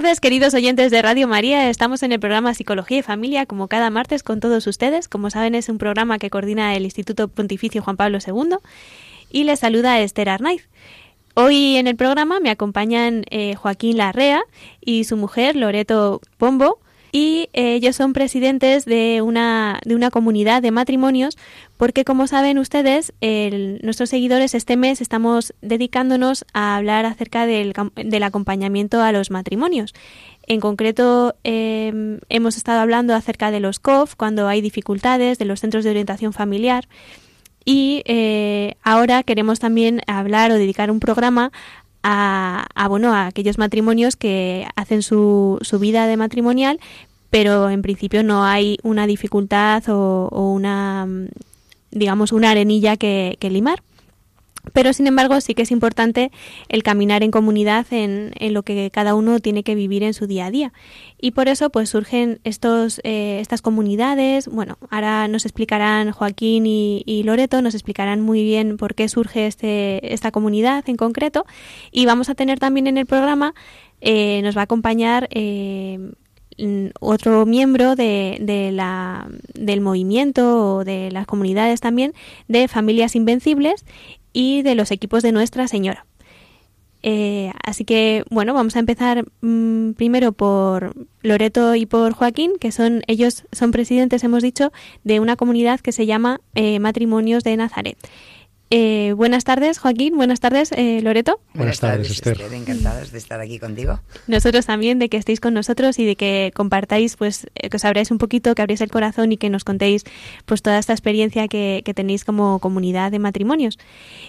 Tardes, queridos oyentes de Radio María. Estamos en el programa Psicología y Familia, como cada martes, con todos ustedes. Como saben, es un programa que coordina el Instituto Pontificio Juan Pablo II. Y les saluda Esther Arnaiz. Hoy en el programa me acompañan eh, Joaquín Larrea y su mujer Loreto Pombo, y eh, ellos son presidentes de una, de una comunidad de matrimonios porque como saben ustedes, nuestros seguidores este mes estamos dedicándonos a hablar acerca del, del acompañamiento a los matrimonios. En concreto, em, hemos estado hablando acerca de los COF cuando hay dificultades, de los centros de orientación familiar. Y eh, ahora queremos también hablar o dedicar un programa a, bueno, a aquellos matrimonios que hacen su, su vida de matrimonial, pero en principio no hay una dificultad o, una, digamos, una arenilla que, limar. Pero, sin embargo, sí que es importante el caminar en comunidad en, en, lo que cada uno tiene que vivir en su día a día. Y por eso, pues surgen estos, eh, estas comunidades. Bueno, ahora nos explicarán Joaquín y, Loreto, nos explicarán muy bien por qué surge este, esta comunidad en concreto. Y vamos a tener también en el programa, eh, nos va a acompañar eh, otro miembro de, de la, del movimiento o de las comunidades también de Familias Invencibles y de los equipos de Nuestra Señora. Eh, así que, bueno, vamos a empezar mm, primero por Loreto y por Joaquín, que son, ellos son presidentes, hemos dicho, de una comunidad que se llama eh, Matrimonios de Nazaret. Eh, buenas tardes, Joaquín. Buenas tardes, eh, Loreto. Buenas, tardes, Esther. Encantados de estar aquí contigo. Nosotros también, de que estéis con nosotros y de que compartáis, pues, eh, que os abráis un poquito, que abréis el corazón y que nos contéis, pues, toda esta experiencia que, tenéis como comunidad de matrimonios.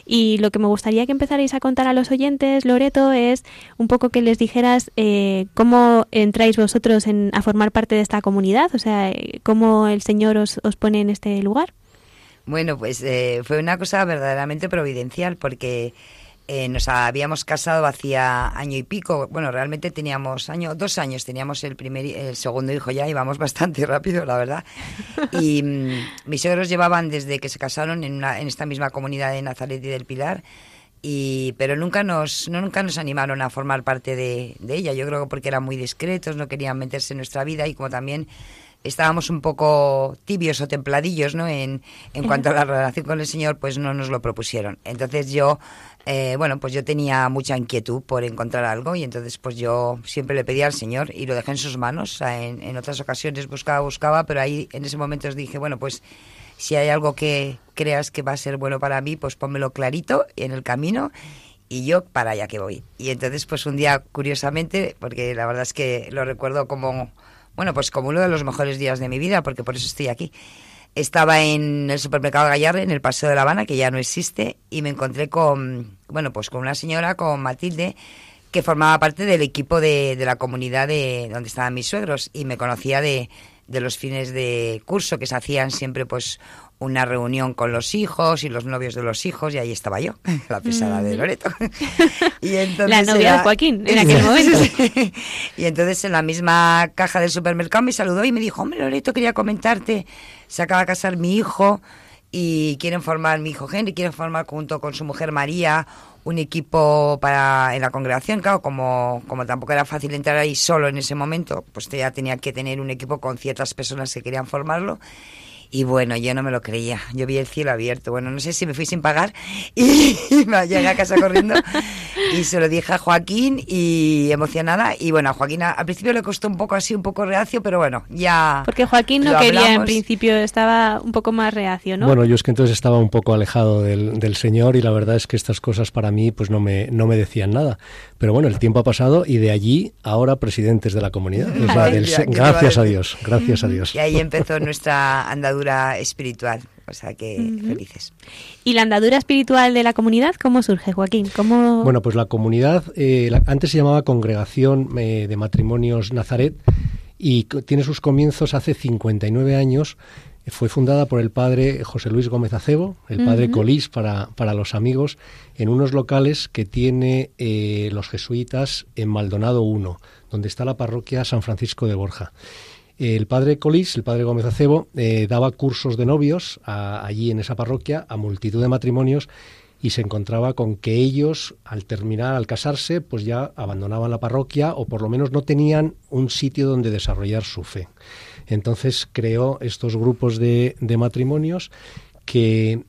Y lo que me gustaría que empezarais a contar a los oyentes, Loreto, es un poco que les dijeras cómo entráis vosotros en, a formar parte de esta comunidad, o sea, cómo el Señor os, os pone en este lugar. Bueno, pues eh, fue una cosa verdaderamente providencial porque eh, nos habíamos casado hacía año y pico. Bueno, realmente teníamos año, dos años, teníamos el primer, el segundo hijo ya, íbamos bastante rápido, la verdad. Y mm, mis suegros llevaban desde que se casaron en, una, en esta misma comunidad de Nazaret y del Pilar. Y, pero nunca nos, nunca nos animaron a formar parte de, de ella. Yo creo que porque eran muy discretos, no querían meterse en nuestra vida y como también estábamos un poco tibios o templadillos, ¿no? En, en cuanto a la relación con el Señor, pues no nos lo propusieron. Entonces yo, eh, bueno, pues yo tenía mucha inquietud por encontrar algo y entonces pues yo siempre le pedía al Señor y lo dejé en sus manos. en, en, otras ocasiones buscaba, buscaba, pero ahí en ese momento os dije, bueno, pues si hay algo que creas que va a ser bueno para mí, pues pónmelo clarito en el camino y yo para allá que voy. Y entonces pues un día, curiosamente, porque la verdad es que lo recuerdo como bueno, pues como uno de los mejores días de mi vida, porque por eso estoy aquí. Estaba en el supermercado Gallarre, en el Paseo de La Habana, que ya no existe, y me encontré con, bueno, pues con una señora, con Matilde, que formaba parte del equipo de, de la comunidad de donde estaban mis suegros, y me conocía de, de los fines de curso que se hacían siempre pues una reunión con los hijos y los novios de los hijos y ahí estaba yo, la pesada de mm. Loreto. y entonces la novia de Joaquín en aquel momento. y entonces en la misma caja del supermercado me saludó y me dijo, hombre Loreto, quería comentarte, se acaba de casar mi hijo y quieren formar, mi hijo Henry quiere formar junto con su mujer María un equipo para en la congregación, claro, como, como tampoco era fácil entrar ahí solo en ese momento, pues ya tenía que tener un equipo con ciertas personas que querían formarlo y bueno, yo no me lo creía. Yo vi el cielo abierto. Bueno, no sé si me fui sin pagar y me llegué a casa corriendo y se lo dije a Joaquín y emocionada. Y bueno, a Joaquín al principio le costó un poco así, un poco reacio, pero bueno, ya. Porque Joaquín no quería en principio, estaba un poco más reacio, ¿no? Bueno, yo es que entonces estaba un poco alejado del, del Señor y la verdad es que estas cosas para mí pues no me, no me decían nada. Pero bueno, el tiempo ha pasado y de allí ahora presidentes de la comunidad. gracias a Dios, gracias a Dios. Y ahí empezó nuestra andadura espiritual. O sea que felices. ¿Y la andadura espiritual de la comunidad cómo surge, Joaquín? ¿Cómo... Bueno, pues la comunidad eh, antes se llamaba Congregación eh, de Matrimonios Nazaret y tiene sus comienzos hace 59 años. Fue fundada por el padre José Luis Gómez Acebo, el padre Colís para, para, los amigos, en unos locales que tiene eh, los jesuitas en Maldonado 1, donde está la parroquia San Francisco de Borja. El padre Colís, el padre Gómez Acebo, eh, daba cursos de novios allí en esa parroquia a multitud de matrimonios y se encontraba con que ellos, al terminar, al casarse, pues ya abandonaban la parroquia o por lo menos no tenían un sitio donde desarrollar su fe. Entonces creó estos grupos de, de matrimonios que,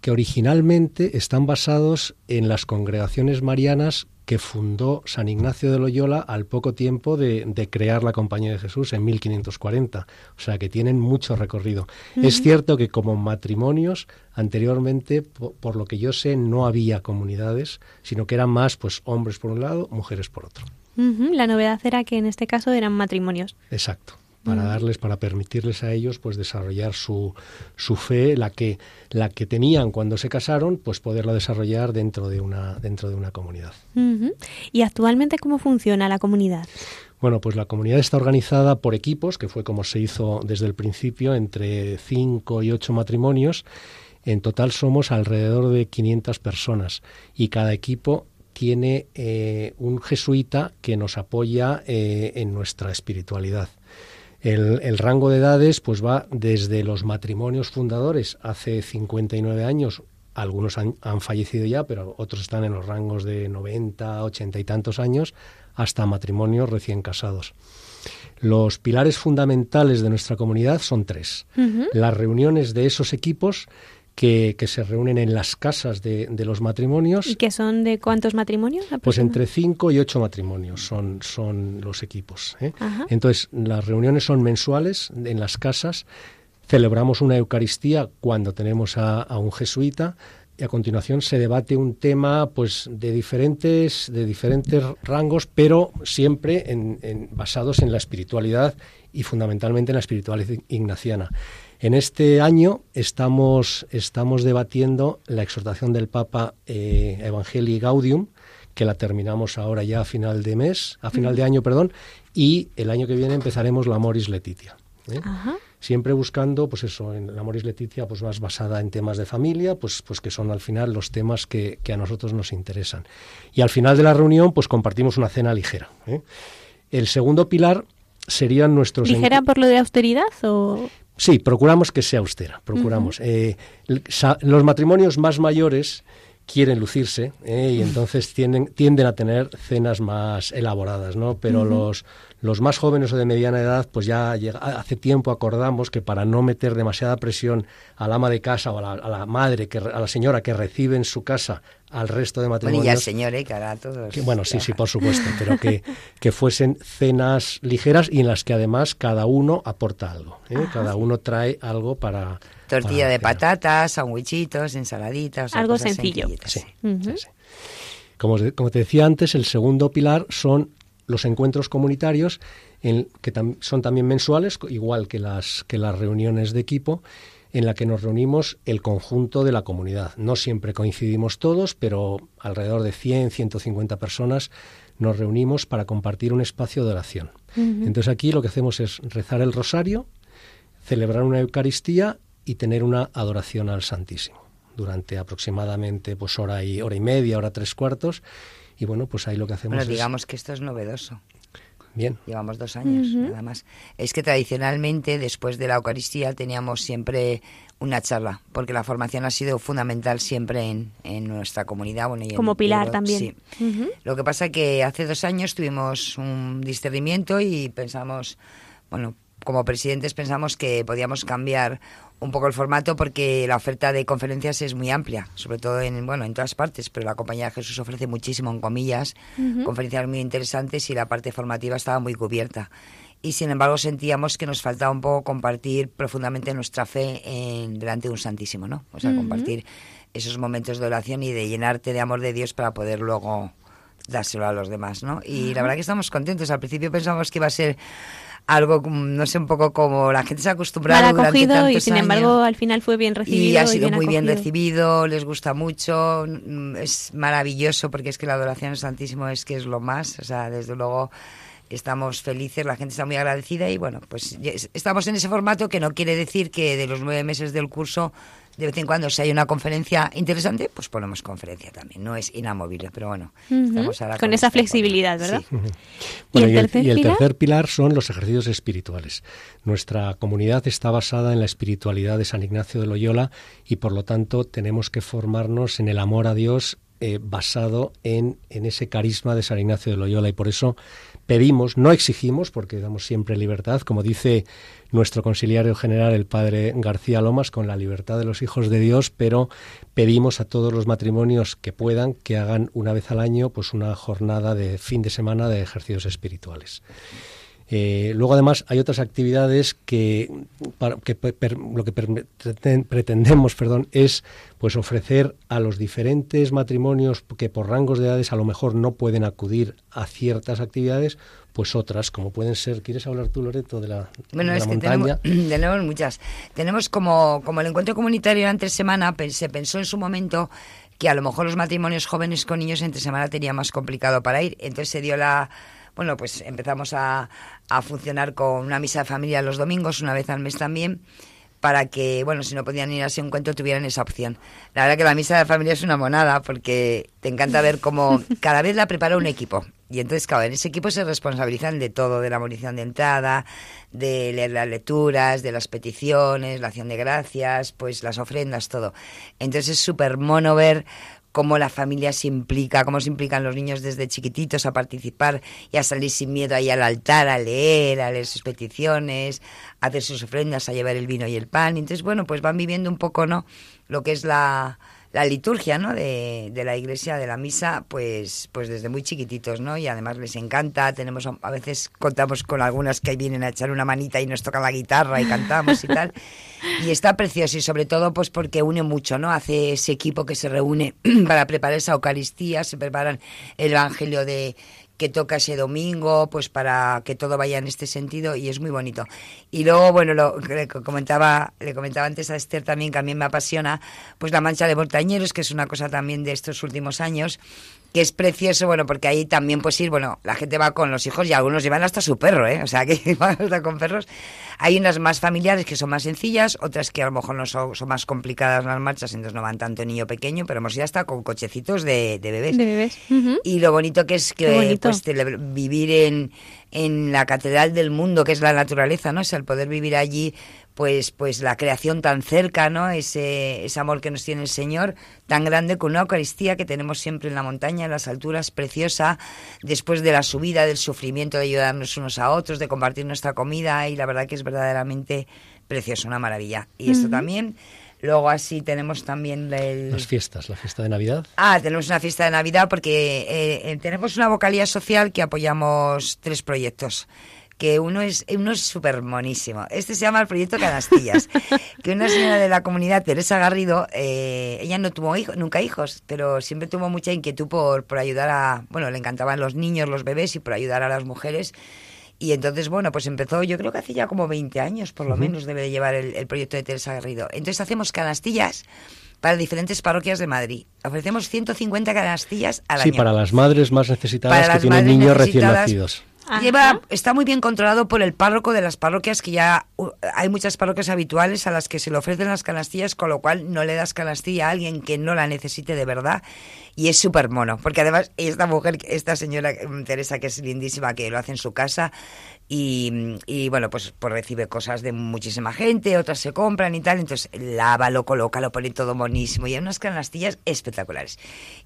que originalmente están basados en las congregaciones marianas que fundó San Ignacio de Loyola al poco tiempo de, crear la Compañía de Jesús en 1540. O sea que tienen mucho recorrido. Es cierto que como matrimonios, anteriormente, por, lo que yo sé, no había comunidades, sino que eran más pues hombres por un lado, mujeres por otro. La novedad era que en este caso eran matrimonios. Exacto para darles, para permitirles a ellos pues desarrollar su, su fe, la que, la que tenían cuando se casaron, pues poderla desarrollar dentro de una, dentro de una comunidad. ¿Y actualmente cómo funciona la comunidad? Bueno, pues la comunidad está organizada por equipos, que fue como se hizo desde el principio, entre cinco y ocho matrimonios. En total somos alrededor de 500 personas y cada equipo tiene eh, un jesuita que nos apoya eh, en nuestra espiritualidad. El, rango de edades pues va desde los matrimonios fundadores hace 59 años, algunos han, fallecido ya, pero otros están en los rangos de 90, 80 y tantos años, hasta matrimonios recién casados. Los pilares fundamentales de nuestra comunidad son tres. Las reuniones de esos equipos que, se reúnen en las casas de, los matrimonios. ¿Y que son de cuántos matrimonios? Pues entre cinco y ocho matrimonios son, son los equipos. ¿eh? Entonces, las reuniones son mensuales en las casas. Celebramos una Eucaristía cuando tenemos a, un jesuita y a continuación se debate un tema pues de diferentes de diferentes rangos pero siempre en, basados en la espiritualidad y fundamentalmente en la espiritualidad ignaciana en este año estamos, estamos debatiendo la exhortación del Papa eh, Evangelii Gaudium, que la terminamos ahora ya a final de mes, a final de año, perdón, y el año que viene empezaremos la Moris Letitia. ¿eh? Siempre buscando, pues eso, en la Moris Letitia, pues más basada en temas de familia, pues, pues que son al final los temas que, a nosotros nos interesan. Y al final de la reunión, pues compartimos una cena ligera. ¿eh? El segundo pilar serían nuestros... ¿Ligera por lo de austeridad o...? Sí, procuramos que sea austera, procuramos. Eh, los matrimonios más mayores quieren lucirse eh, y entonces tienden, tienden a tener cenas más elaboradas, ¿no? Pero los, los más jóvenes o de mediana edad, pues ya hace tiempo acordamos que para no meter demasiada presión al ama de casa o a la, madre, que, a la señora que recibe en su casa al resto de matrimonios. Bueno, y al señor, ¿eh? a todos. bueno, sí, sí, por supuesto, pero que, que fuesen cenas ligeras y en las que además cada uno aporta algo. ¿eh? Cada uno trae algo para. Tortilla de patatas, sandwichitos, ensaladitas. Algo sencillo. Sí, Como, como te decía antes, el segundo pilar son los encuentros comunitarios, en, que son también mensuales, igual que las, que las reuniones de equipo, en la que nos reunimos el conjunto de la comunidad. No siempre coincidimos todos, pero alrededor de 100, 150 personas nos reunimos para compartir un espacio de oración. Entonces aquí lo que hacemos es rezar el rosario, celebrar una Eucaristía y tener una adoración al Santísimo durante aproximadamente pues hora y hora y media, hora tres cuartos y bueno, pues ahí lo que hacemos bueno, digamos que esto es novedoso. Bien. Llevamos dos años, nada más. Es que tradicionalmente, después de la Eucaristía, teníamos siempre una charla, porque la formación ha sido fundamental siempre en, en nuestra comunidad. Bueno, y Como pilar también. Sí. Lo que pasa que hace dos años tuvimos un discernimiento y pensamos, bueno, como presidentes pensamos que podíamos cambiar un poco el formato porque la oferta de conferencias es muy amplia, sobre todo en bueno en todas partes, pero la Compañía de Jesús ofrece muchísimo en comillas, conferencias muy interesantes y la parte formativa estaba muy cubierta. Y sin embargo sentíamos que nos faltaba un poco compartir profundamente nuestra fe en, delante de un Santísimo, ¿no? O sea, compartir esos momentos de oración y de llenarte de amor de Dios para poder luego dárselo a los demás, ¿no? Y la verdad que estamos contentos. Al principio pensamos que iba a ser algo, no sé, un poco como la gente se ha acostumbrado Mal acogido y sin embargo al final fue bien recibido. Y ha sido muy bien recibido, les gusta mucho, mm, es maravilloso porque es que la adoración al Santísimo es que es lo más, o sea, desde luego estamos felices, la gente está muy agradecida y bueno, pues estamos en ese formato que no quiere decir que de los nueve meses del curso de vez en cuando si hay una conferencia interesante, pues ponemos conferencia también. No es inamovible, pero bueno. con, esa flexibilidad, ¿verdad? ¿Y, el, tercer pilar son los ejercicios espirituales. Nuestra comunidad está basada en la espiritualidad de San Ignacio de Loyola y por lo tanto tenemos que formarnos en el amor a Dios eh, basado en, en, ese carisma de San Ignacio de Loyola y por eso pedimos, no exigimos, porque damos siempre libertad, como dice nuestro conciliario general, el padre García Lomas, con la libertad de los hijos de Dios, pero pedimos a todos los matrimonios que puedan que hagan una vez al año pues una jornada de fin de semana de ejercicios espirituales. Eh, luego, además, hay otras actividades que, lo que pretendemos perdón, es pues, ofrecer a los diferentes matrimonios que por rangos de edades a lo mejor no pueden acudir a ciertas actividades, pues otras, como pueden ser. ¿Quieres hablar tú, Loreto, de la, bueno, es que Tenemos, tenemos, muchas. Tenemos como, como el encuentro comunitario entre semana, se pensó en su momento que a lo mejor los matrimonios jóvenes con niños entre semana tenía más complicado para ir. Entonces se dio la bueno, pues empezamos a, a funcionar con una misa de familia los domingos, una vez al mes también, para que, bueno, si no podían ir a ese encuentro tuvieran esa opción. La verdad que la misa de familia es una monada porque te encanta ver cómo cada vez la prepara un equipo. Y entonces, claro, en ese equipo se responsabilizan de todo, de la munición de entrada, de leer las lecturas, de las peticiones, la acción de gracias, pues las ofrendas, todo. Entonces es súper mono ver cómo la familia se implica, cómo se implican los niños desde chiquititos a participar y a salir sin miedo ahí al altar, a leer, a leer sus peticiones, a hacer sus ofrendas, a llevar el vino y el pan. Entonces, bueno, pues van viviendo un poco, ¿no? Lo que es la, la liturgia ¿no? de, de, la iglesia, de la misa, pues, pues desde muy chiquititos, ¿no? Y además les encanta, tenemos, a veces contamos con algunas que vienen a echar una manita y nos tocan la guitarra y cantamos y tal. Y está precioso y sobre todo pues porque une mucho, ¿no? Hace ese equipo que se reúne para preparar esa Eucaristía, se preparan el Evangelio de que toca ese domingo, pues para que todo vaya en este sentido y es muy bonito. Y luego, bueno, lo le comentaba, le comentaba antes a Esther también, que a mí me apasiona, pues la mancha de montañeros, que es una cosa también de estos últimos años, que es precioso, bueno, porque ahí también pues ir, bueno, la gente va con los hijos y algunos llevan hasta su perro, ¿eh? O sea, que van hasta con perros. Hay unas más familiares que son más sencillas, otras que a lo mejor no son, son más complicadas las marchas, entonces no van tanto niño pequeño, pero hemos ido hasta con cochecitos de, de bebés. De bebés. Y lo bonito que es que pues, vivir en, en la catedral del mundo, que es la naturaleza, ¿no? Es el poder vivir allí pues, pues la creación tan cerca, ¿no? Ese, ese amor que nos tiene el Señor, tan grande con una Eucaristía que tenemos siempre en la montaña, en las alturas, preciosa, después de la subida, del sufrimiento de ayudarnos unos a otros, de compartir nuestra comida, y la verdad que es verdaderamente precioso, una maravilla. Y esto también. Luego así tenemos también las fiestas, la fiesta de Navidad. Ah, tenemos una fiesta de Navidad porque eh, eh, tenemos una vocalía social que apoyamos tres proyectos que uno es uno es súper monísimo. Este se llama el proyecto Canastillas, que una señora de la comunidad, Teresa Garrido, eh, ella no tuvo hijos, nunca hijos, pero siempre tuvo mucha inquietud por, por ayudar a, bueno, le encantaban los niños, los bebés y por ayudar a las mujeres. Y entonces, bueno, pues empezó, yo creo que hace ya como 20 años, por lo menos, debe de llevar el, el proyecto de Teresa Garrido. Entonces hacemos canastillas para diferentes parroquias de Madrid. Ofrecemos 150 canastillas al año. Sí, para las madres más necesitadas que tienen niños recién nacidos. Lleva, está muy bien controlado por el párroco de las parroquias, que ya hay muchas parroquias habituales a las que se le ofrecen las canastillas, con lo cual no le das canastilla a alguien que no la necesite de verdad. Y es súper mono, porque además esta mujer, esta señora mm, Teresa, que es lindísima, que lo hace en su casa, y, bueno, pues, pues, recibe cosas de muchísima gente, otras se compran y tal, entonces lava, lo coloca, lo pone todo monísimo y hay unas canastillas espectaculares.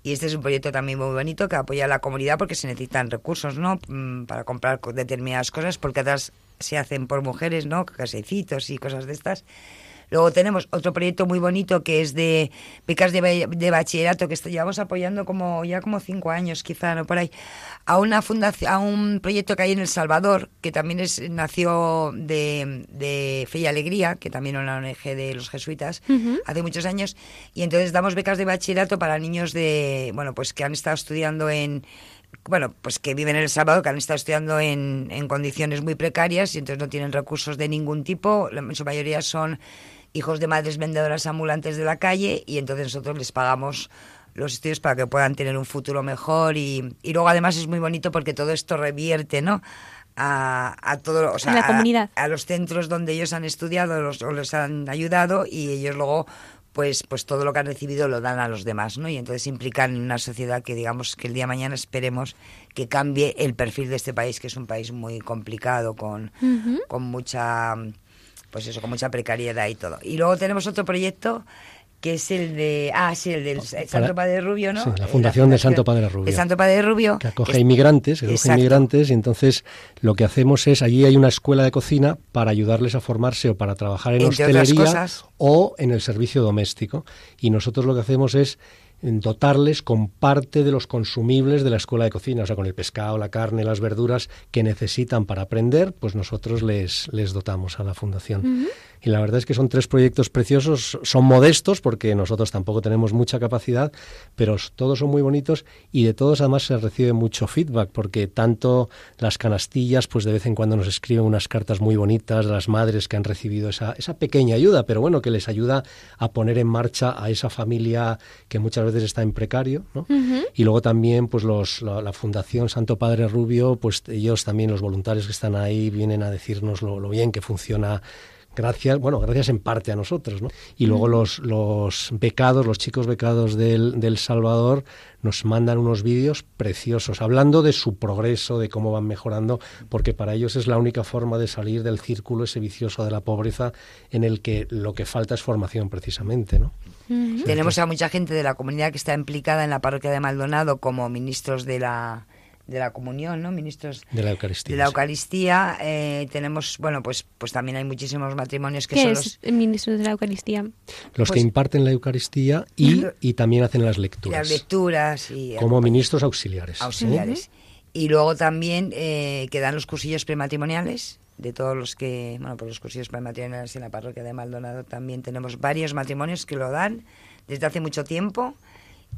Y este es un proyecto también muy bonito que apoya a la comunidad porque se necesitan recursos, ¿no? Mm, para comprar determinadas cosas, porque otras se hacen por mujeres, ¿no? Casecitos y cosas de estas. Luego tenemos otro proyecto muy bonito que es de becas de, bachillerato que llevamos apoyando como ya como cinco años quizá, ¿no? Por ahí, a una fundación, a un proyecto que hay en El Salvador, que también es, nació de, de Fe y Alegría, que también es una ONG de los jesuitas, hace muchos años, y entonces damos becas de bachillerato para niños de, bueno, pues que han estado estudiando en bueno, pues que viven en El Salvador, que han estado estudiando en, en condiciones muy precarias y entonces no tienen recursos de ningún tipo. En su mayoría son hijos de madres vendedoras ambulantes de la calle y entonces nosotros les pagamos los estudios para que puedan tener un futuro mejor y, y luego además es muy bonito porque todo esto revierte, ¿no? A, a todo, o sea, la comunidad. A, a, los centros donde ellos han estudiado los, o les han ayudado y ellos luego pues pues todo lo que han recibido lo dan a los demás, ¿no? Y entonces implican una sociedad que digamos que el día de mañana esperemos que cambie el perfil de este país, que es un país muy complicado con, uh -huh. con mucha pues eso, con mucha precariedad y todo. Y luego tenemos otro proyecto que es el de ah sí el del Para, Santo Padre Rubio no sí, la fundación de Santo Padre Rubio de Santo Padre Rubio. que acoge a inmigrantes que acoge inmigrantes y entonces lo que hacemos es allí hay una escuela de cocina para ayudarles a formarse o para trabajar en Entre hostelería o en el servicio doméstico. Y nosotros lo que hacemos es dotarles con parte de los consumibles de la escuela de cocina, o sea, con el pescado, la carne, las verduras que necesitan para aprender, pues nosotros les, les dotamos a la fundación. Y la verdad es que son tres proyectos preciosos, son modestos porque nosotros tampoco tenemos mucha capacidad, pero todos son muy bonitos y de todos además se recibe mucho feedback porque tanto las canastillas, pues de vez en cuando nos escriben unas cartas muy bonitas de las madres que han recibido esa, esa pequeña ayuda, pero bueno, que les ayuda a poner en marcha a esa familia que muchas veces está en precario, ¿no? Uh -huh. Y luego también, pues los, la, la, Fundación Santo Padre Rubio, pues ellos también, los voluntarios que están ahí, vienen a decirnos lo, lo bien que funciona gracias, bueno, gracias en parte a nosotros, ¿no? Y luego los, los becados, los chicos becados del, del Salvador nos mandan unos vídeos preciosos, hablando de su progreso, de cómo van mejorando, porque para ellos es la única forma de salir del círculo ese vicioso de la pobreza en el que lo que falta es formación precisamente, ¿no? Tenemos a mucha gente de la comunidad que está implicada en la parroquia de Maldonado como ministros de la de la comunión, ¿no? Ministros de la Eucaristía. De la Eucaristía. Eh, tenemos, bueno, pues, pues también hay muchísimos matrimonios que ¿Qué son es los ministros de la Eucaristía? Los pues, que imparten la Eucaristía y, y también hacen las lecturas. Las lecturas y como ministros auxiliares. Auxiliares. Y luego también eh, que dan los cursillos prematrimoniales de todos los que, bueno, pues los cursillos prematrimoniales en la parroquia de Maldonado también tenemos varios matrimonios que lo dan desde hace mucho tiempo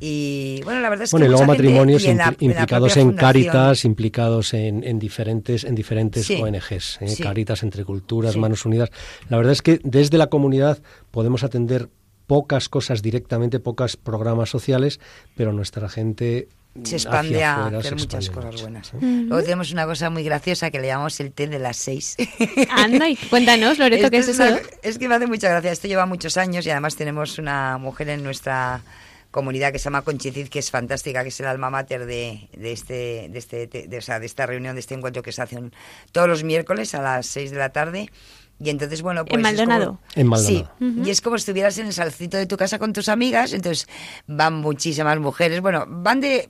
y bueno, la verdad es que bueno, y luego matrimonios en la, implicados en, en Cáritas, implicados en, en, diferentes en diferentes sí, ONGs, ¿eh? sí. Cáritas entre culturas, Sí. Manos Unidas. La verdad es que desde la comunidad podemos atender pocas cosas directamente, pocos programas sociales, pero nuestra gente se expande a afuera, hacer muchas cosas mucho, buenas. ¿sí? Luego tenemos una cosa muy graciosa que le llamamos el té de las seis. Anda, y cuéntanos, Loreto, ¿qué es eso? una- es que me hace mucha gracia. Esto lleva muchos años y además tenemos una mujer en nuestra comunidad que se llama Conchicid, que es fantástica, que es el alma mater de, de este, de, este, de, o sea, de esta reunión, de este encuentro que se hace un- todos los miércoles a las 6 de la tarde. Y entonces, bueno, pues... En es como- Maldonado. En Maldonado. Sí, y es como si estuvieras en el salcito de tu casa con tus amigas, entonces van muchísimas mujeres, bueno, van de,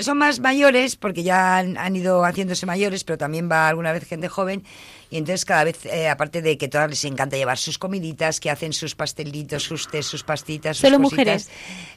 son más mayores porque ya han, han ido haciéndose mayores, pero también va alguna vez gente joven y entonces cada vez, eh, aparte de que todas les encanta llevar sus comiditas, que hacen sus pastelitos, sus tés, sus pastitas, sus ¿Solo cositas. mujeres?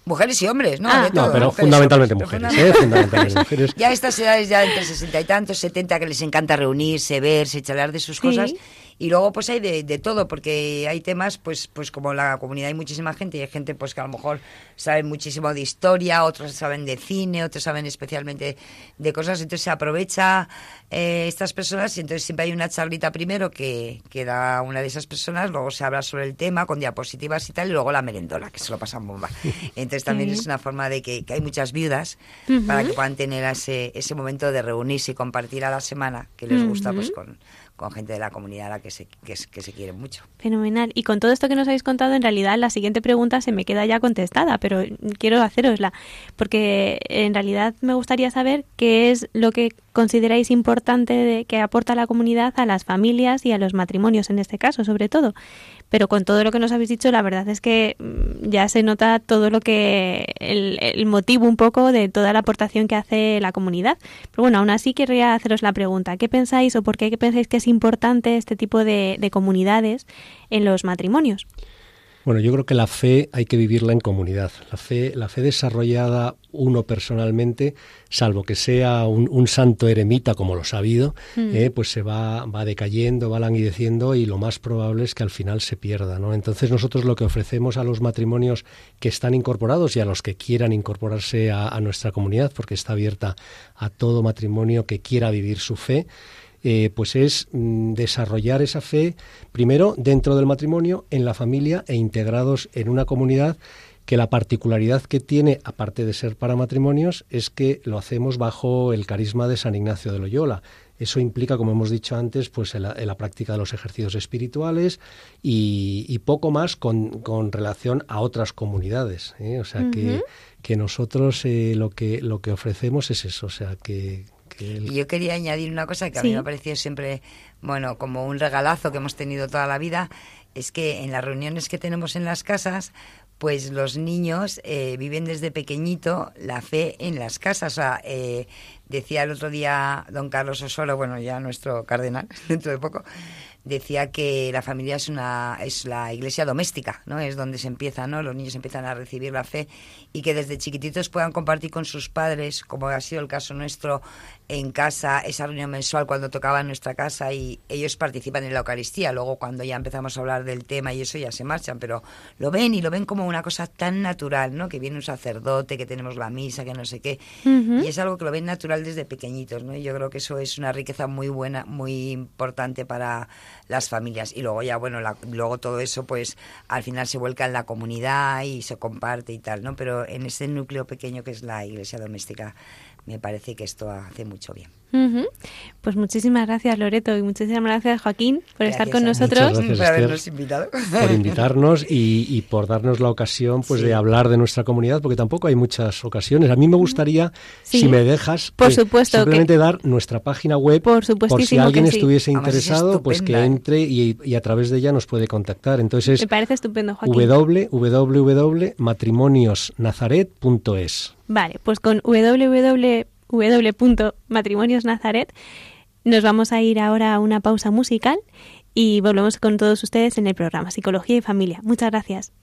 Mujeres y hombres, ¿no? Ah. De No, pero mujeres fundamentalmente hombres, pero mujeres, ¿eh? Fundamentalmente mujeres. ya a estas edades, ya entre sesenta y tantos, 70, que les encanta reunirse, verse, charlar de sus Sí. cosas. Y luego pues hay de, de todo, porque hay temas, pues, pues como la comunidad hay muchísima gente y hay gente pues que a lo mejor saben muchísimo de historia, otros saben de cine, otros saben especialmente de cosas, entonces se aprovecha eh, estas personas y entonces siempre hay una charlita primero que, que da una de esas personas, luego se habla sobre el tema con diapositivas y tal, y luego la merendola, que se lo pasan bomba. Entonces también es una forma de que, que hay muchas viudas para que puedan tener ese, ese momento de reunirse y compartir a la semana que les gusta pues con, con gente de la comunidad a la que se, que, se- quieren mucho. Fenomenal. Y con todo esto que nos habéis contado, en realidad la siguiente pregunta se me queda ya contestada, pero quiero hacerosla, porque en realidad me gustaría saber qué es lo que consideráis importante de, que aporta la comunidad a las familias y a los matrimonios, en este caso, sobre todo. Pero con todo lo que nos habéis dicho, la verdad es que mm, ya se nota todo lo que el, el motivo un poco de toda la aportación que hace la comunidad. Pero bueno, aún así querría haceros la pregunta, ¿qué pensáis o por qué pensáis que es importante este tipo de, de comunidades en los matrimonios? Bueno, yo creo que la fe hay que vivirla en comunidad. La fe, la fe desarrollada uno personalmente, salvo que sea un, santo eremita como lo ha habido, mm. eh, pues se va, va decayendo, va languideciendo y lo más probable es que al final se pierda. ¿no? Entonces nosotros lo que ofrecemos a los matrimonios que están incorporados y a los que quieran incorporarse a nuestra comunidad, porque está abierta a todo matrimonio que quiera vivir su fe, eh, pues es mm, desarrollar esa fe primero dentro del matrimonio, en la familia e integrados en una comunidad que la particularidad que tiene, aparte de ser para matrimonios, es que lo hacemos bajo el carisma de San Ignacio de Loyola. Eso implica, como hemos dicho antes, pues en la, práctica de los ejercicios espirituales y, poco más con, relación a otras comunidades. ¿eh? O sea que, que nosotros eh, lo que lo que ofrecemos es eso, o sea que y yo quería añadir una cosa que a mí me ha parecido siempre, bueno, como un regalazo que hemos tenido toda la vida, es que en las reuniones que tenemos en las casas, pues los niños eh, viven desde pequeñito la fe en las casas. O sea, eh, decía el otro día don Carlos Osoro, bueno, ya nuestro cardenal, dentro de poco, decía que la familia es una es la iglesia doméstica, ¿no? Es donde se empieza, ¿no? Los niños empiezan a recibir la fe y que desde chiquititos puedan compartir con sus padres, como ha sido el caso nuestro en casa, esa reunión mensual cuando tocaba en nuestra casa y ellos participan en la Eucaristía. Luego cuando ya empezamos a hablar del tema y eso ya se marchan, pero lo ven y lo ven como una cosa tan natural, ¿no? Que viene un sacerdote, que tenemos la misa, que no sé qué. Y es algo que lo ven natural desde pequeñitos, ¿no? Y yo creo que eso es una riqueza muy buena, muy importante para las familias. Y luego ya, bueno, luego todo eso, pues al final se vuelca en la comunidad y se comparte y tal, ¿no? Pero en ese núcleo pequeño que es la iglesia doméstica, me parece que esto hace mucho bien. Pues muchísimas gracias Loreto y muchísimas gracias Joaquín por estar con nosotros. por habernos invitado. Por invitarnos y, por darnos la ocasión pues de hablar de nuestra comunidad, porque tampoco hay muchas ocasiones. A mí me gustaría, si me dejas, por supuesto, simplemente dar nuestra página web por, si alguien estuviese interesado, pues que entre y, a través de ella nos puede contactar. Entonces me parece estupendo, Joaquín. www.matrimoniosnazaret.es Vale, pues con www www.matrimoniosnazaret. Nos vamos a ir ahora a una pausa musical y volvemos con todos ustedes en el programa Psicología y Familia. Muchas gracias.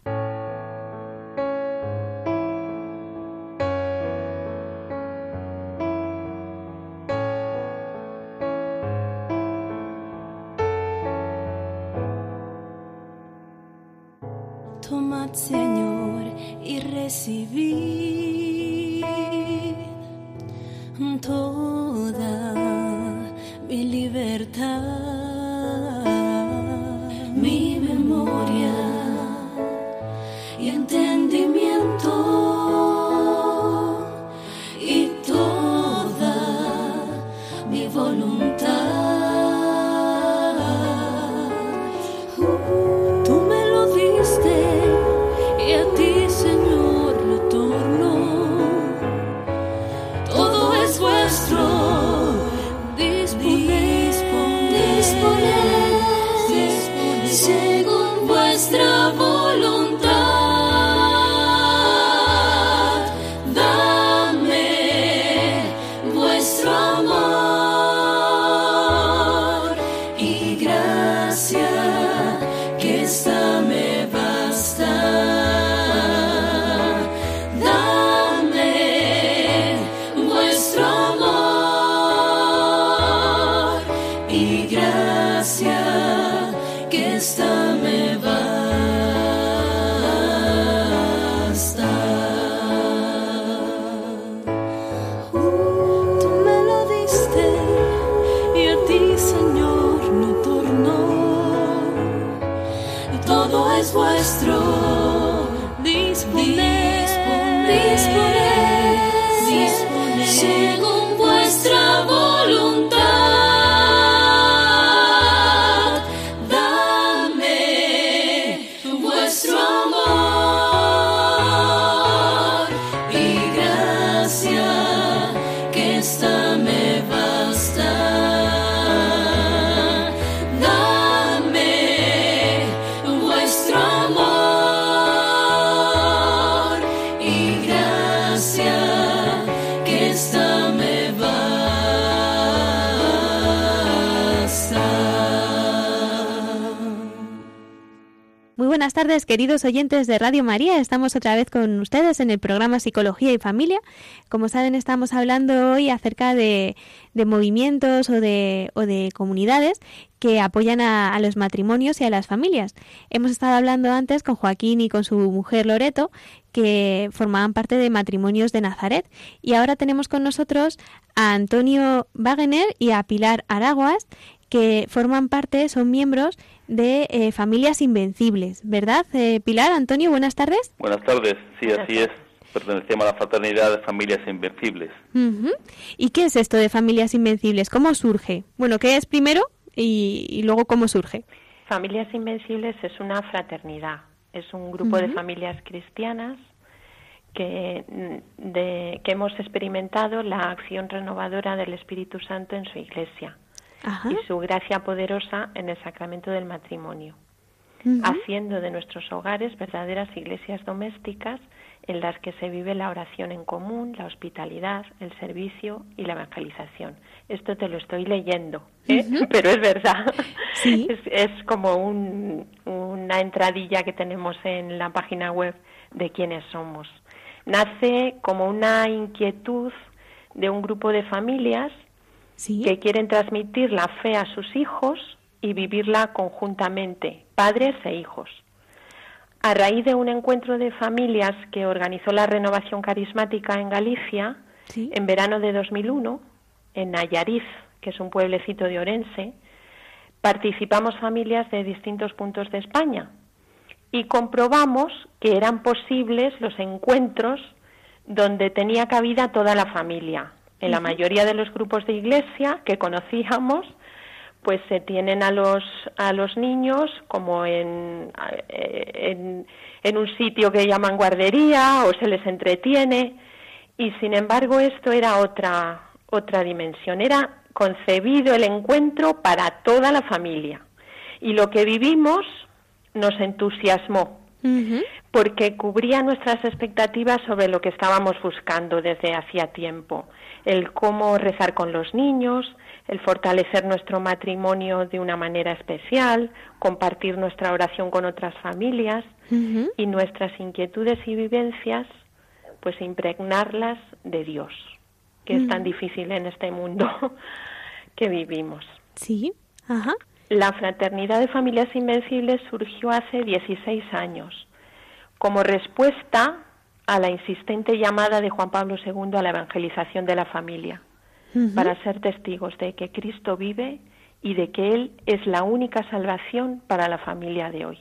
Tardes, queridos oyentes de Radio María. Estamos otra vez con ustedes en el programa Psicología y Familia. Como saben, estamos hablando hoy acerca de, de movimientos o de, o de comunidades que apoyan a, a, los matrimonios y a las familias. Hemos estado hablando antes con Joaquín y con su mujer Loreto, que formaban parte de Matrimonios de Nazaret. Y ahora tenemos con nosotros a Antonio Wagener y a Pilar Araguas, que forman parte, son miembros de eh, Familias Invencibles, ¿verdad? Eh, Pilar, Antonio, buenas tardes. Buenas tardes, sí, así es. Pertenecemos a la fraternidad de Familias Invencibles. Uh -huh. ¿Y qué es esto de Familias Invencibles? ¿Cómo surge? Bueno, ¿qué es primero y, y luego cómo surge? Familias Invencibles es una fraternidad, es un grupo uh -huh. de familias cristianas que, de, que hemos experimentado la acción renovadora del Espíritu Santo en su iglesia. Ajá. y su gracia poderosa en el sacramento del matrimonio, uh -huh. haciendo de nuestros hogares verdaderas iglesias domésticas en las que se vive la oración en común, la hospitalidad, el servicio y la evangelización. Esto te lo estoy leyendo, ¿eh? uh -huh. pero es verdad. ¿Sí? Es, es, como un, una entradilla que tenemos en la página web de quiénes somos. Nace como una inquietud de un grupo de familias ¿Sí? que quieren transmitir la fe a sus hijos y vivirla conjuntamente, padres e hijos. A raíz de un encuentro de familias que organizó la Renovación Carismática en Galicia, ¿Sí? en verano de 2001, en Nayariz, que es un pueblecito de Orense, participamos familias de distintos puntos de España y comprobamos que eran posibles los encuentros donde tenía cabida toda la familia, en la mayoría de los grupos de iglesia que conocíamos, pues se tienen a los a los niños como en, en, en un sitio que llaman guardería o se les entretiene. Y sin embargo esto era otra otra dimensión, era concebido el encuentro para toda la familia. Y lo que vivimos nos entusiasmó Uh -huh. porque cubría nuestras expectativas sobre lo que estábamos buscando desde hacía tiempo, el cómo rezar con los niños, el fortalecer nuestro matrimonio de una manera especial, compartir nuestra oración con otras familias uh -huh. y nuestras inquietudes y vivencias, pues impregnarlas de Dios, que uh -huh. es tan difícil en este mundo que vivimos. Sí, ajá. La Fraternidad de Familias Invencibles surgió hace 16 años como respuesta a la insistente llamada de Juan Pablo II a la evangelización de la familia, uh -huh. para ser testigos de que Cristo vive y de que Él es la única salvación para la familia de hoy.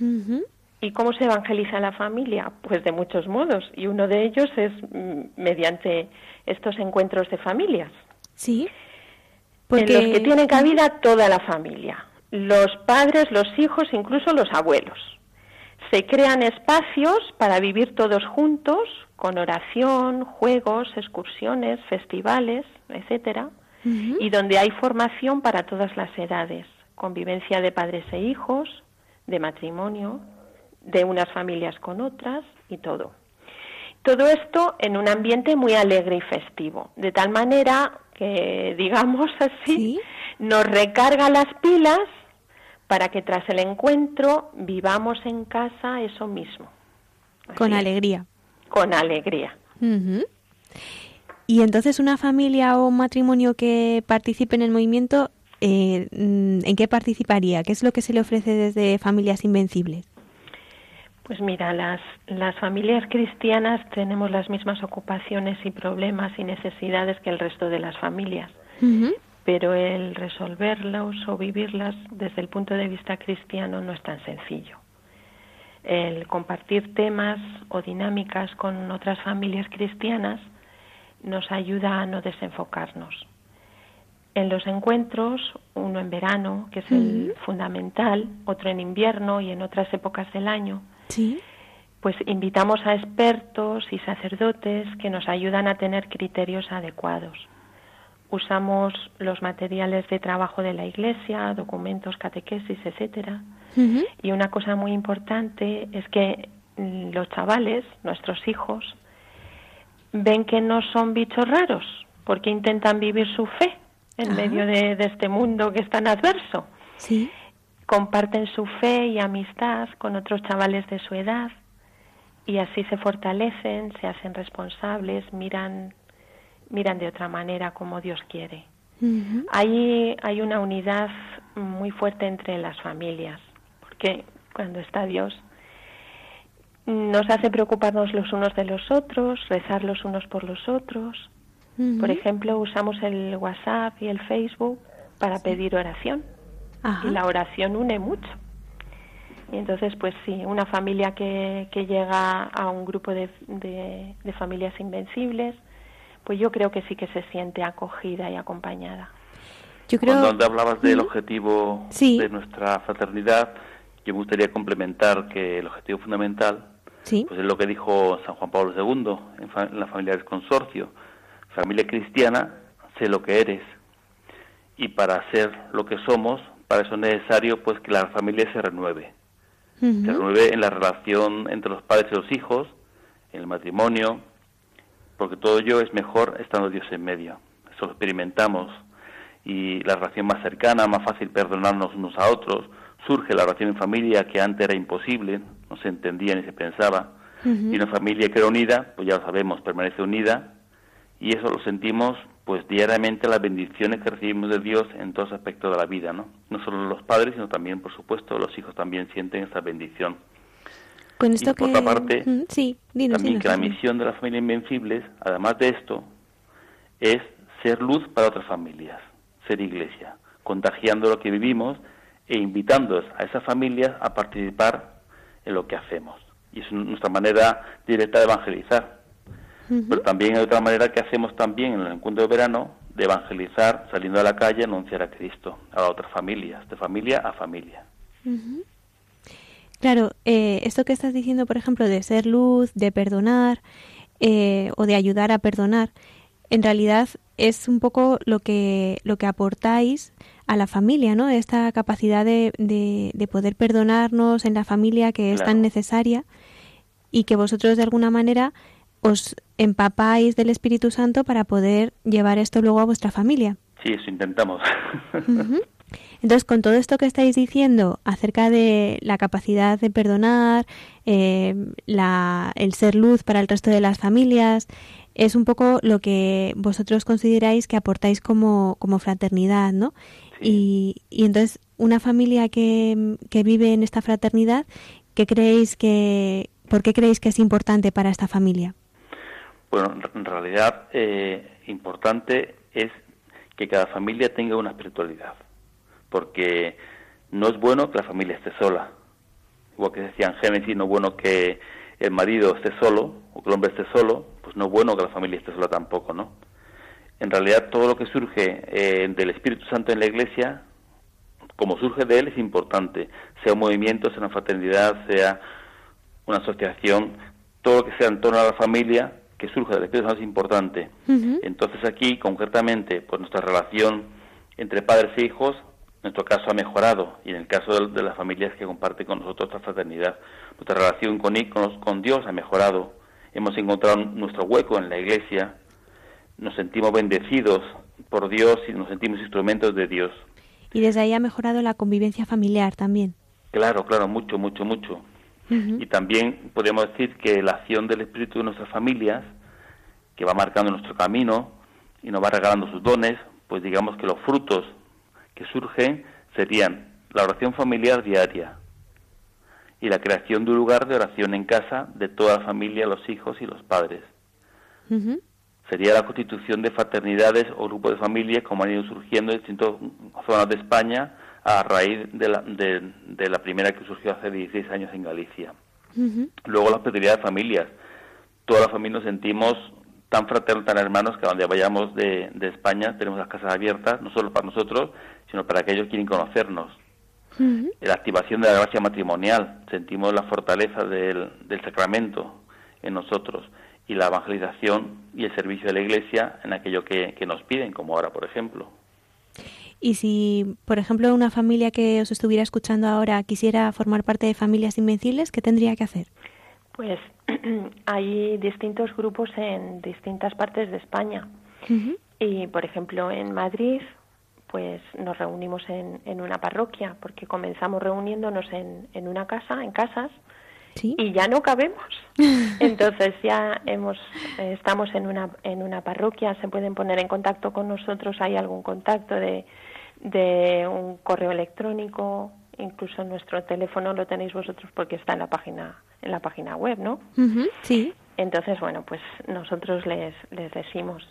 Uh -huh. ¿Y cómo se evangeliza la familia? Pues de muchos modos, y uno de ellos es mediante estos encuentros de familias. Sí. Porque... En los que tiene cabida toda la familia, los padres, los hijos, incluso los abuelos. Se crean espacios para vivir todos juntos, con oración, juegos, excursiones, festivales, etcétera, uh -huh. y donde hay formación para todas las edades, convivencia de padres e hijos, de matrimonio, de unas familias con otras y todo. Todo esto en un ambiente muy alegre y festivo, de tal manera que, digamos así, ¿Sí? nos recarga las pilas para que tras el encuentro vivamos en casa eso mismo. Así con alegría. Con alegría. Uh -huh. Y entonces una familia o un matrimonio que participe en el movimiento, eh, ¿en qué participaría? ¿Qué es lo que se le ofrece desde Familias Invencibles? Pues mira, las, las familias cristianas tenemos las mismas ocupaciones y problemas y necesidades que el resto de las familias. Uh -huh. Pero el resolverlos o vivirlas desde el punto de vista cristiano no es tan sencillo. El compartir temas o dinámicas con otras familias cristianas nos ayuda a no desenfocarnos. En los encuentros, uno en verano, que es el uh -huh. fundamental, otro en invierno y en otras épocas del año, ¿Sí? pues invitamos a expertos y sacerdotes que nos ayudan a tener criterios adecuados. Usamos los materiales de trabajo de la Iglesia, documentos, catequesis, etcétera. Uh -huh. Y una cosa muy importante es que los chavales, nuestros hijos, ven que no son bichos raros, porque intentan vivir su fe en Ajá. medio de, de, este mundo que es tan adverso. Sí comparten su fe y amistad con otros chavales de su edad y así se fortalecen, se hacen responsables, miran miran de otra manera como Dios quiere. hay, hay una unidad muy fuerte entre las familias, porque cuando está Dios nos hace preocuparnos los unos de los otros, rezar los unos por los otros. Por ejemplo, usamos el WhatsApp y el Facebook para pedir oración. Y la oración une mucho. Y entonces, pues sí, una familia que, que llega a un grupo de, de, familias invencibles, pues yo creo que sí que se siente acogida y acompañada. Yo creo... Cuando hablabas del objetivo de nuestra fraternidad, yo me gustaría complementar que el objetivo fundamental pues es lo que dijo San Juan Pablo II en, la familia del consorcio. Familia cristiana, sé lo que eres. Y para ser lo que somos, para eso es necesario pues que la familia se renueve. Se renueve en la relación entre los padres y los hijos, en el matrimonio, porque todo ello es mejor estando Dios en medio. Eso lo experimentamos. Y la relación más cercana, más fácil perdonarnos unos a otros, surge la relación en familia que antes era imposible, no se entendía ni se pensaba, y una familia que era unida, pues ya lo sabemos, permanece unida, y eso lo sentimos pues diariamente las bendiciones que recibimos de Dios en todos aspectos de la vida, ¿no? No solo los padres, sino también, por supuesto, los hijos también sienten esa bendición. Con esto por otra parte, sí, también que la misión de la familia Invencibles, además de esto, es ser luz para otras familias, ser iglesia, contagiando lo que vivimos e invitando a esas familias a participar en lo que hacemos. Y es nuestra manera directa de evangelizar. Pero también hay otra manera que hacemos también en el encuentro de verano de evangelizar saliendo a la calle, anunciar a Cristo a otras familias, de familia a familia. Claro, eh, esto que estás diciendo, por ejemplo, de ser luz, de perdonar eh, o de ayudar a perdonar, en realidad es un poco lo que, lo que aportáis a la familia, ¿no? Esta capacidad de, de, poder perdonarnos en la familia que es tan necesaria y que vosotros de alguna manera os empapáis del Espíritu Santo para poder llevar esto luego a vuestra familia. Sí, eso intentamos. Entonces, con todo esto que estáis diciendo acerca de la capacidad de perdonar, eh, la, el ser luz para el resto de las familias, es un poco lo que vosotros consideráis que aportáis como, como fraternidad, ¿no? Y, y, entonces, una familia que, que, vive en esta fraternidad, ¿qué creéis que, ¿por qué creéis que es importante para esta familia? Bueno, en realidad, eh, importante es que cada familia tenga una espiritualidad, porque no es bueno que la familia esté sola. Igual que decía en Génesis, no es bueno que el marido esté solo o que el hombre esté solo, pues no es bueno que la familia esté sola tampoco, ¿no? En realidad todo lo que surge eh, del Espíritu Santo en la Iglesia, como surge de él, es importante, sea un movimiento, sea una fraternidad, sea una asociación, todo lo que sea en torno a la familia que surge del Espíritu Santo es importante. Entonces aquí, concretamente, pues nuestra relación entre padres e hijos, en nuestro caso ha mejorado, y en el caso de, las familias que comparten con nosotros esta fraternidad, nuestra relación con, con, con Dios ha mejorado, hemos encontrado nuestro hueco en la iglesia, nos sentimos bendecidos por Dios y nos sentimos instrumentos de Dios. Y desde ahí ha mejorado la convivencia familiar también. Claro, claro, mucho, mucho, mucho. Y también podemos decir que la acción del Espíritu de nuestras familias, que va marcando nuestro camino y nos va regalando sus dones, pues digamos que los frutos que surgen serían la oración familiar diaria, y la creación de un lugar de oración en casa de toda la familia, los hijos y los padres. Sería la constitución de fraternidades o grupos de familias como han ido surgiendo en distintas zonas de España a raíz de la, de, la primera que surgió hace 16 años en Galicia. Luego la hospitalidad de familias. Toda la familia nos sentimos tan fraternos, tan hermanos, que donde vayamos de, de España tenemos las casas abiertas, no solo para nosotros, sino para aquellos que quieren conocernos la activación de la gracia matrimonial, sentimos la fortaleza del, sacramento en nosotros y la evangelización y el servicio de la Iglesia en aquello que, nos piden, como ahora, por ejemplo. Y si, por ejemplo, una familia que os estuviera escuchando ahora quisiera formar parte de Familias Invencibles, ¿qué tendría que hacer? Pues hay distintos grupos en distintas partes de España. Y, por ejemplo, en Madrid pues nos reunimos en, en una parroquia, porque comenzamos reuniéndonos en, en una casa, en casas, Sí. y ya no cabemos. Entonces ya hemos eh, estamos en una en una parroquia, se pueden poner en contacto con nosotros, hay algún contacto de de un correo electrónico, incluso nuestro teléfono lo tenéis vosotros porque está en la página en la página web, ¿no? Ujú, Sí. Entonces, bueno, pues nosotros les les decimos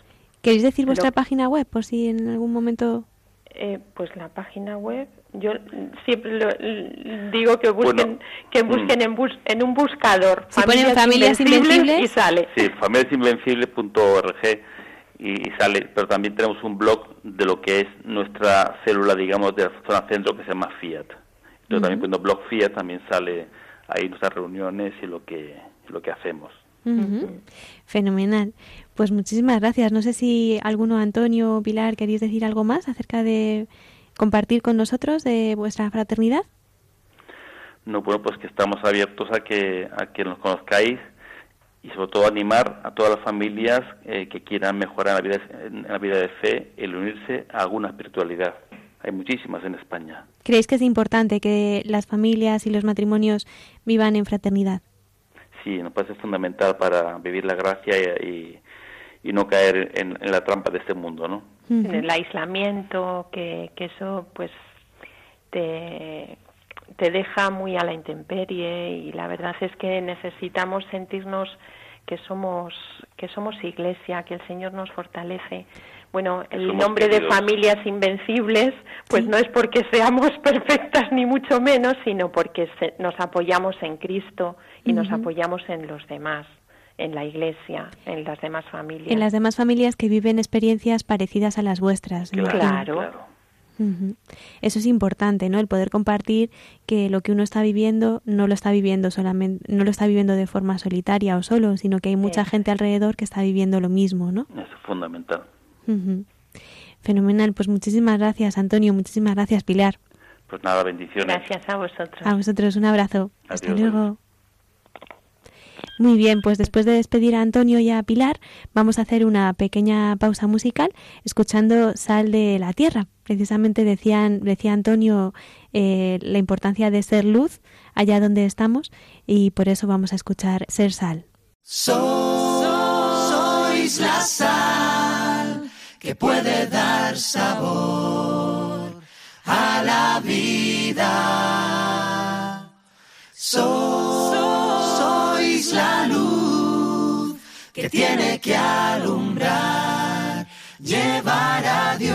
¿Queréis decir vuestra Lo- página web por si en algún momento... eh, pues la página web, yo siempre lo- digo que busquen Bueno, que busquen mm. en, bus- en un buscador Si ponen Familias Invencibles. y sale. Sí, familiasinvencibles.org y, y sale, pero también tenemos un blog de lo que es nuestra célula, digamos, de la zona centro que se llama Fiat. Entonces también cuando blog Fiat también sale ahí nuestras reuniones y lo que lo que hacemos. Fenomenal. Pues muchísimas gracias. No sé si alguno, Antonio o Pilar, queréis decir algo más acerca de compartir con nosotros de vuestra fraternidad. No, bueno, pues que estamos abiertos a que a que nos conozcáis y sobre todo animar a todas las familias eh, que quieran mejorar en la vida en la vida de fe el unirse a alguna espiritualidad. Hay muchísimas en España. ¿Creéis que es importante que las familias y los matrimonios vivan en fraternidad? Sí, nos parece fundamental para vivir la gracia y, y- y no caer en, en la trampa de este mundo, ¿no? Ujú. en el aislamiento, que, que eso pues te, te deja muy a la intemperie y la verdad es que necesitamos sentirnos que somos que somos iglesia, que el Señor nos fortalece. Bueno, el somos nombre de familias invencibles, pues Sí. no es porque seamos perfectas ni mucho menos, sino porque se- nos apoyamos en Cristo y nos apoyamos en los demás, en la iglesia, en las demás familias. En las demás familias que viven experiencias parecidas a las vuestras. Claro, imagino. Claro. Eso es importante, ¿no? El poder compartir que lo que uno está viviendo no lo está viviendo solamente, no lo está viviendo de forma solitaria o solo, sino que hay mucha gente alrededor que está viviendo lo mismo, ¿no? Eso es fundamental. Fenomenal, pues muchísimas gracias, Antonio, muchísimas gracias, Pilar. Pues nada, bendiciones. Gracias a vosotros. A vosotros un abrazo. Hasta Adiós. luego. Muy bien, pues después de despedir a Antonio y a Pilar, vamos a hacer una pequeña pausa musical escuchando Sal de la Tierra. Precisamente decían, decía Antonio eh, la importancia de ser luz allá donde estamos y por eso vamos a escuchar Ser Sal. Sois la sal que puede dar sabor a la vida. So- sois la luz que tiene que alumbrar, llevar a Dios.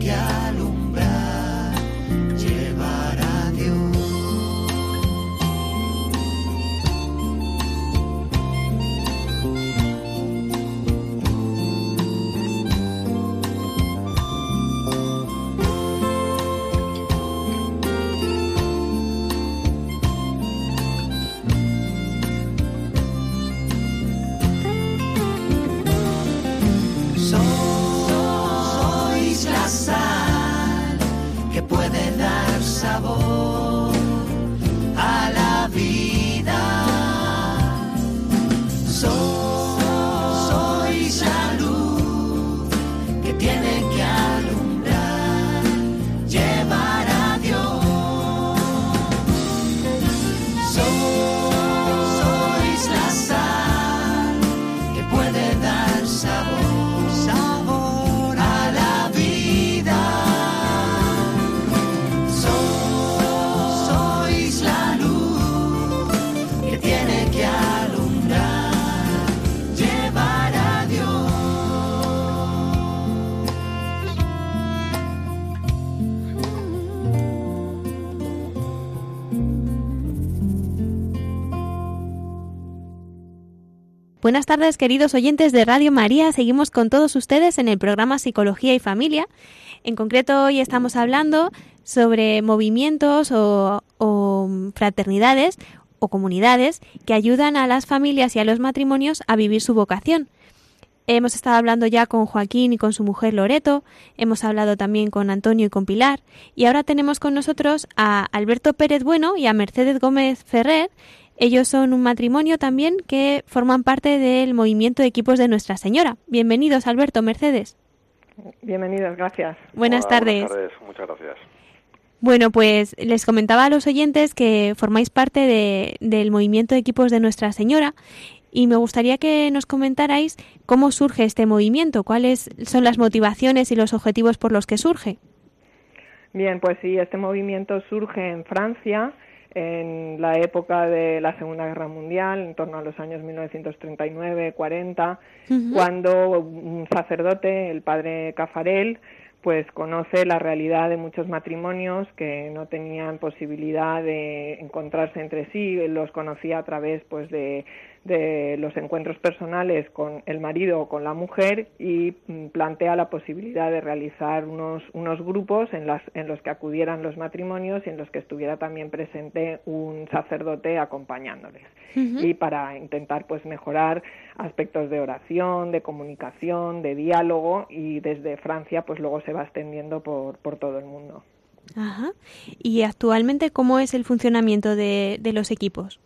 Tiene Buenas tardes, queridos oyentes de Radio María. Seguimos con todos ustedes en el programa Psicología y Familia. En concreto, hoy estamos hablando sobre movimientos o, fraternidades o comunidades que ayudan a las familias y a los matrimonios a vivir su vocación. Hemos estado hablando ya con Joaquín y con su mujer Loreto, hemos hablado también con Antonio y con Pilar, y ahora tenemos con nosotros a Alberto Pérez Bueno y a Mercedes Gómez Ferrer, ellos son un matrimonio también que forman parte del movimiento de equipos de Nuestra Señora. Bienvenidos, Alberto, Mercedes. Bienvenidos, gracias. Buenas tardes. Buenas tardes, muchas gracias. Bueno, pues les comentaba a los oyentes que formáis parte del movimiento de equipos de Nuestra Señora y me gustaría que nos comentarais cómo surge este movimiento, cuáles son las motivaciones y los objetivos por los que surge. Bien, pues sí, este movimiento surge en Francia en la época de la Segunda Guerra Mundial, en torno a los años 1939-40, cuando un sacerdote, el padre Cafarel, pues conoce la realidad de muchos matrimonios que no tenían posibilidad de encontrarse entre sí, los conocía a través pues de de los encuentros personales con el marido o con la mujer y mm, plantea la posibilidad de realizar unos, unos grupos en, las, en los que acudieran los matrimonios y en los que estuviera también presente un sacerdote acompañándoles y para intentar pues mejorar aspectos de oración, de comunicación, de diálogo y desde Francia pues luego se va extendiendo por, por todo el mundo. Ajá. ¿Y actualmente cómo es el funcionamiento de, de los equipos?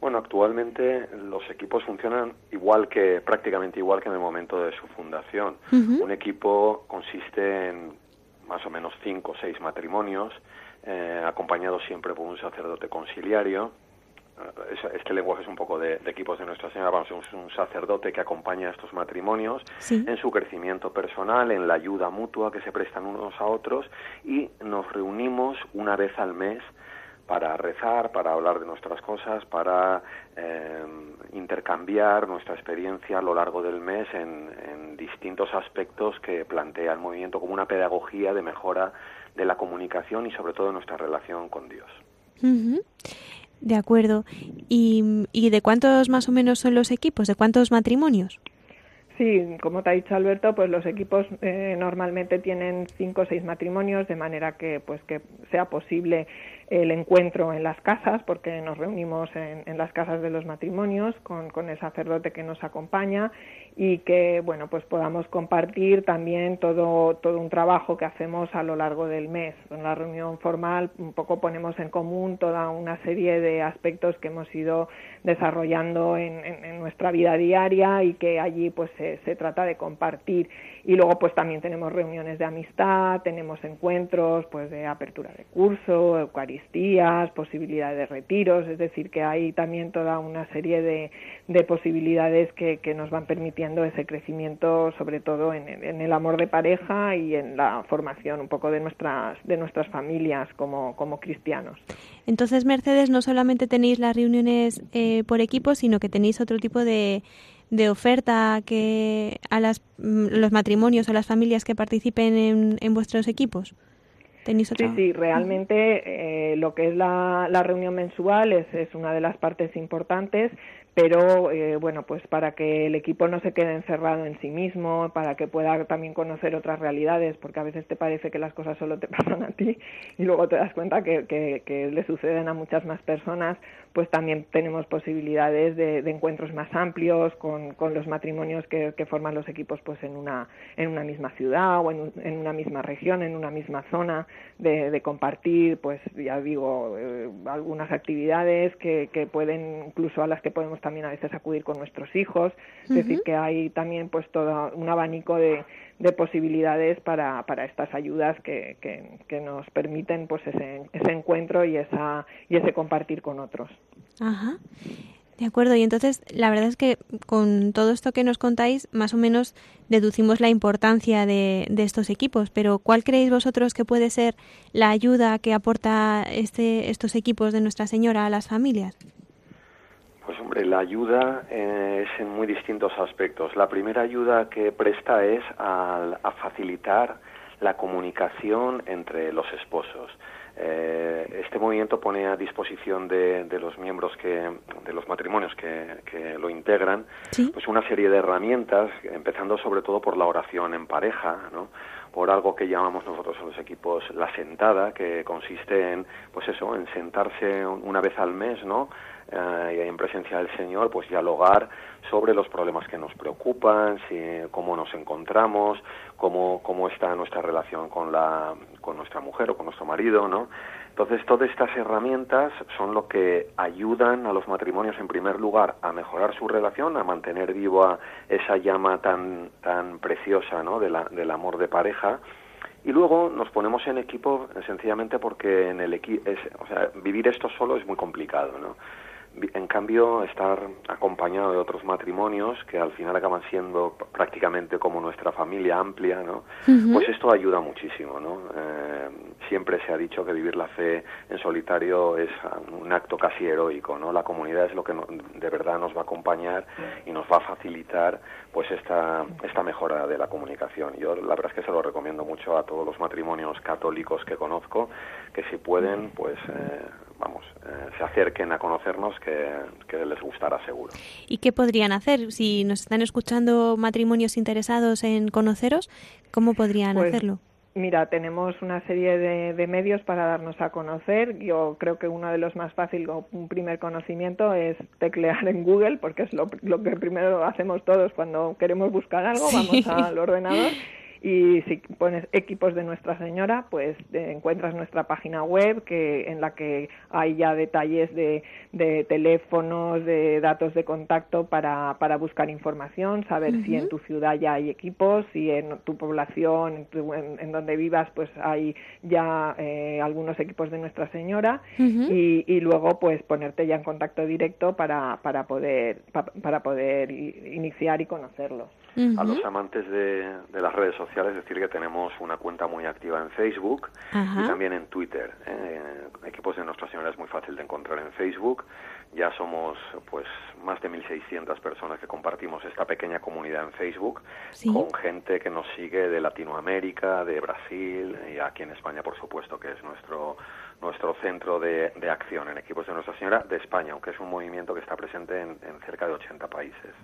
Bueno, actualmente los equipos funcionan igual que, prácticamente igual que en el momento de su fundación. Un equipo consiste en más o menos cinco o seis matrimonios, eh, acompañados siempre por un sacerdote conciliario. Eh, este lenguaje es un poco de, equipos de Nuestra Señora. Vamos, es un sacerdote que acompaña a estos matrimonios en su crecimiento personal, en la ayuda mutua que se prestan unos a otros y nos reunimos una vez al mes para rezar, para hablar de nuestras cosas, para eh, intercambiar nuestra experiencia a lo largo del mes en, distintos aspectos que plantea el movimiento como una pedagogía de mejora de la comunicación y sobre todo nuestra relación con Dios. De acuerdo. ¿Y, ¿Y de cuántos más o menos son los equipos? ¿De cuántos matrimonios? Sí, como te ha dicho Alberto, pues los equipos eh, normalmente tienen cinco o seis matrimonios, de manera que pues que sea posible el encuentro en las casas, porque nos reunimos en, las casas de los matrimonios con, con, el sacerdote que nos acompaña y que bueno pues podamos compartir también todo todo un trabajo que hacemos a lo largo del mes. En la reunión formal un poco ponemos en común toda una serie de aspectos que hemos ido desarrollando en, nuestra vida diaria y que allí pues se, se, trata de compartir y luego pues también tenemos reuniones de amistad tenemos encuentros pues de apertura de curso eucaristías posibilidad de retiros es decir que hay también toda una serie de, de posibilidades que, que, nos van permitiendo ese crecimiento sobre todo en, en, el amor de pareja y en la formación un poco de nuestras de nuestras familias como, como cristianos. Entonces Mercedes no solamente tenéis las reuniones eh, por equipo, sino que tenéis otro tipo de, de oferta que a las, mm, los matrimonios o las familias que participen en, en vuestros equipos. Sí, sí, realmente eh, lo que es la, la reunión mensual es, es una de las partes importantes pero eh, bueno, pues para que el equipo no se quede encerrado en sí mismo, para que pueda también conocer otras realidades, porque a veces te parece que las cosas solo te pasan a ti y luego te das cuenta que, que, le suceden a muchas más personas, pues también tenemos posibilidades de, encuentros más amplios con, con los matrimonios que, que, forman los equipos pues en una, en una misma ciudad o en, en una misma región, en una misma zona, de, de compartir, pues ya digo, eh, algunas actividades que, que pueden, incluso a las que podemos también a veces acudir con nuestros hijos, es decir, que hay también pues todo un abanico de, de posibilidades para, para estas ayudas que, que, nos permiten pues ese, ese encuentro y esa y ese compartir con otros. Ajá. De acuerdo, y entonces la verdad es que con todo esto que nos contáis, más o menos deducimos la importancia de, de, estos equipos, pero ¿cuál creéis vosotros que puede ser la ayuda que aporta este, estos equipos de Nuestra Señora a las familias? Pues hombre, la ayuda eh, es en muy distintos aspectos. La primera ayuda que presta es a, facilitar la comunicación entre los esposos. Eh, este movimiento pone a disposición de, los miembros que, de los matrimonios que, que lo integran, pues una serie de herramientas, empezando sobre todo por la oración en pareja, ¿no? por algo que llamamos nosotros en los equipos la sentada, que consiste en, pues eso, en sentarse una vez al mes, ¿no? Eh, en presencia del Señor, pues dialogar sobre los problemas que nos preocupan, si, cómo nos encontramos, cómo, cómo está nuestra relación con, la, con nuestra mujer o con nuestro marido, ¿no? Entonces, todas estas herramientas son lo que ayudan a los matrimonios, en primer lugar, a mejorar su relación, a mantener viva esa llama tan, tan preciosa ¿no? de la, del amor de pareja. Y luego nos ponemos en equipo sencillamente porque en el equi o sea, vivir esto solo es muy complicado, ¿no? En cambio, estar acompañado de otros matrimonios que al final acaban siendo prácticamente como nuestra familia amplia, ¿no? Pues esto ayuda muchísimo, ¿no? Eh, siempre se ha dicho que vivir la fe en solitario es un acto casi heroico, ¿no? La comunidad es lo que de verdad nos va a acompañar y nos va a facilitar, pues esta esta mejora de la comunicación. Yo la verdad es que se lo recomiendo mucho a todos los matrimonios católicos que conozco, que si pueden, pues eh, vamos, eh, se acerquen a conocernos que, les gustará seguro. ¿Y qué podrían hacer? Si nos están escuchando matrimonios interesados en conoceros, ¿cómo podrían pues, hacerlo? Mira, tenemos una serie de, medios para darnos a conocer. Yo creo que uno de los más fáciles, un primer conocimiento, es teclear en Google, porque es lo, que primero hacemos todos cuando queremos buscar algo, vamos al ordenador y si pones equipos de Nuestra Señora, pues eh, encuentras nuestra página web que en la que hay ya detalles de, de teléfonos, de datos de contacto para, para buscar información, saber si en tu ciudad ya hay equipos, si en tu población, en, donde vivas, pues hay ya eh, algunos equipos de Nuestra Señora. Y, y, luego pues ponerte ya en contacto directo para, para poder para poder iniciar y conocerlos. A los amantes de, de las redes sociales es decir que tenemos una cuenta muy activa en Facebook y también en Twitter. ¿eh? Equipos de Nuestra Señora es muy fácil de encontrar en Facebook. Ya somos pues más de 1.600 personas que compartimos esta pequeña comunidad en Facebook con gente que nos sigue de Latinoamérica, de Brasil y aquí en España, por supuesto, que es nuestro nuestro centro de, acción en equipos de Nuestra Señora de España, aunque es un movimiento que está presente en, cerca de 80 países.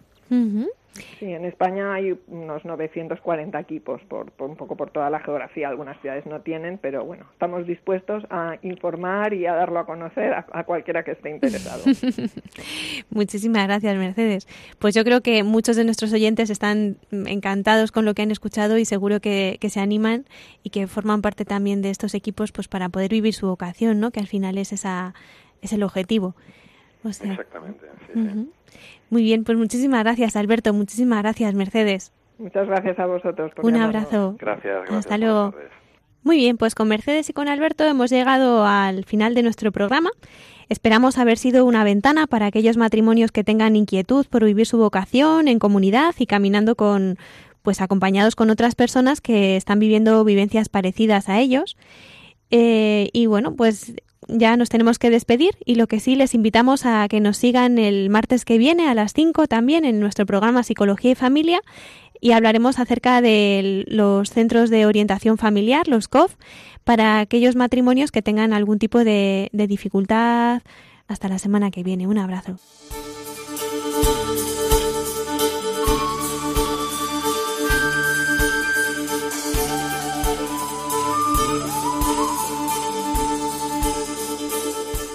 Sí, en España hay unos 940 equipos, por, un poco por toda la geografía. Algunas ciudades no tienen, pero bueno, estamos dispuestos a informar y a darlo a conocer a, cualquiera que esté interesado. Muchísimas gracias, Mercedes. Pues yo creo que muchos de nuestros oyentes están encantados con lo que han escuchado y seguro que, se animan y que forman parte también de estos equipos pues para poder vivir su vocación, ¿no? Que al final es esa es el objetivo. Exactamente. Muy bien, pues muchísimas gracias, Alberto. Muchísimas gracias, Mercedes. Muchas gracias a vosotros. Un abrazo. Gracias, Hasta luego. Muy bien, pues con Mercedes y con Alberto hemos llegado al final de nuestro programa. Esperamos haber sido una ventana para aquellos matrimonios que tengan inquietud por vivir su vocación en comunidad y caminando con pues acompañados con otras personas que están viviendo vivencias parecidas a ellos. Eh, y bueno, pues ya nos tenemos que despedir y lo que sí les invitamos a que nos sigan el martes que viene a las 5 también en nuestro programa Psicología y Familia y hablaremos acerca de los centros de orientación familiar, los COF, para aquellos matrimonios que tengan algún tipo de, de dificultad. Hasta la semana que viene. Un abrazo.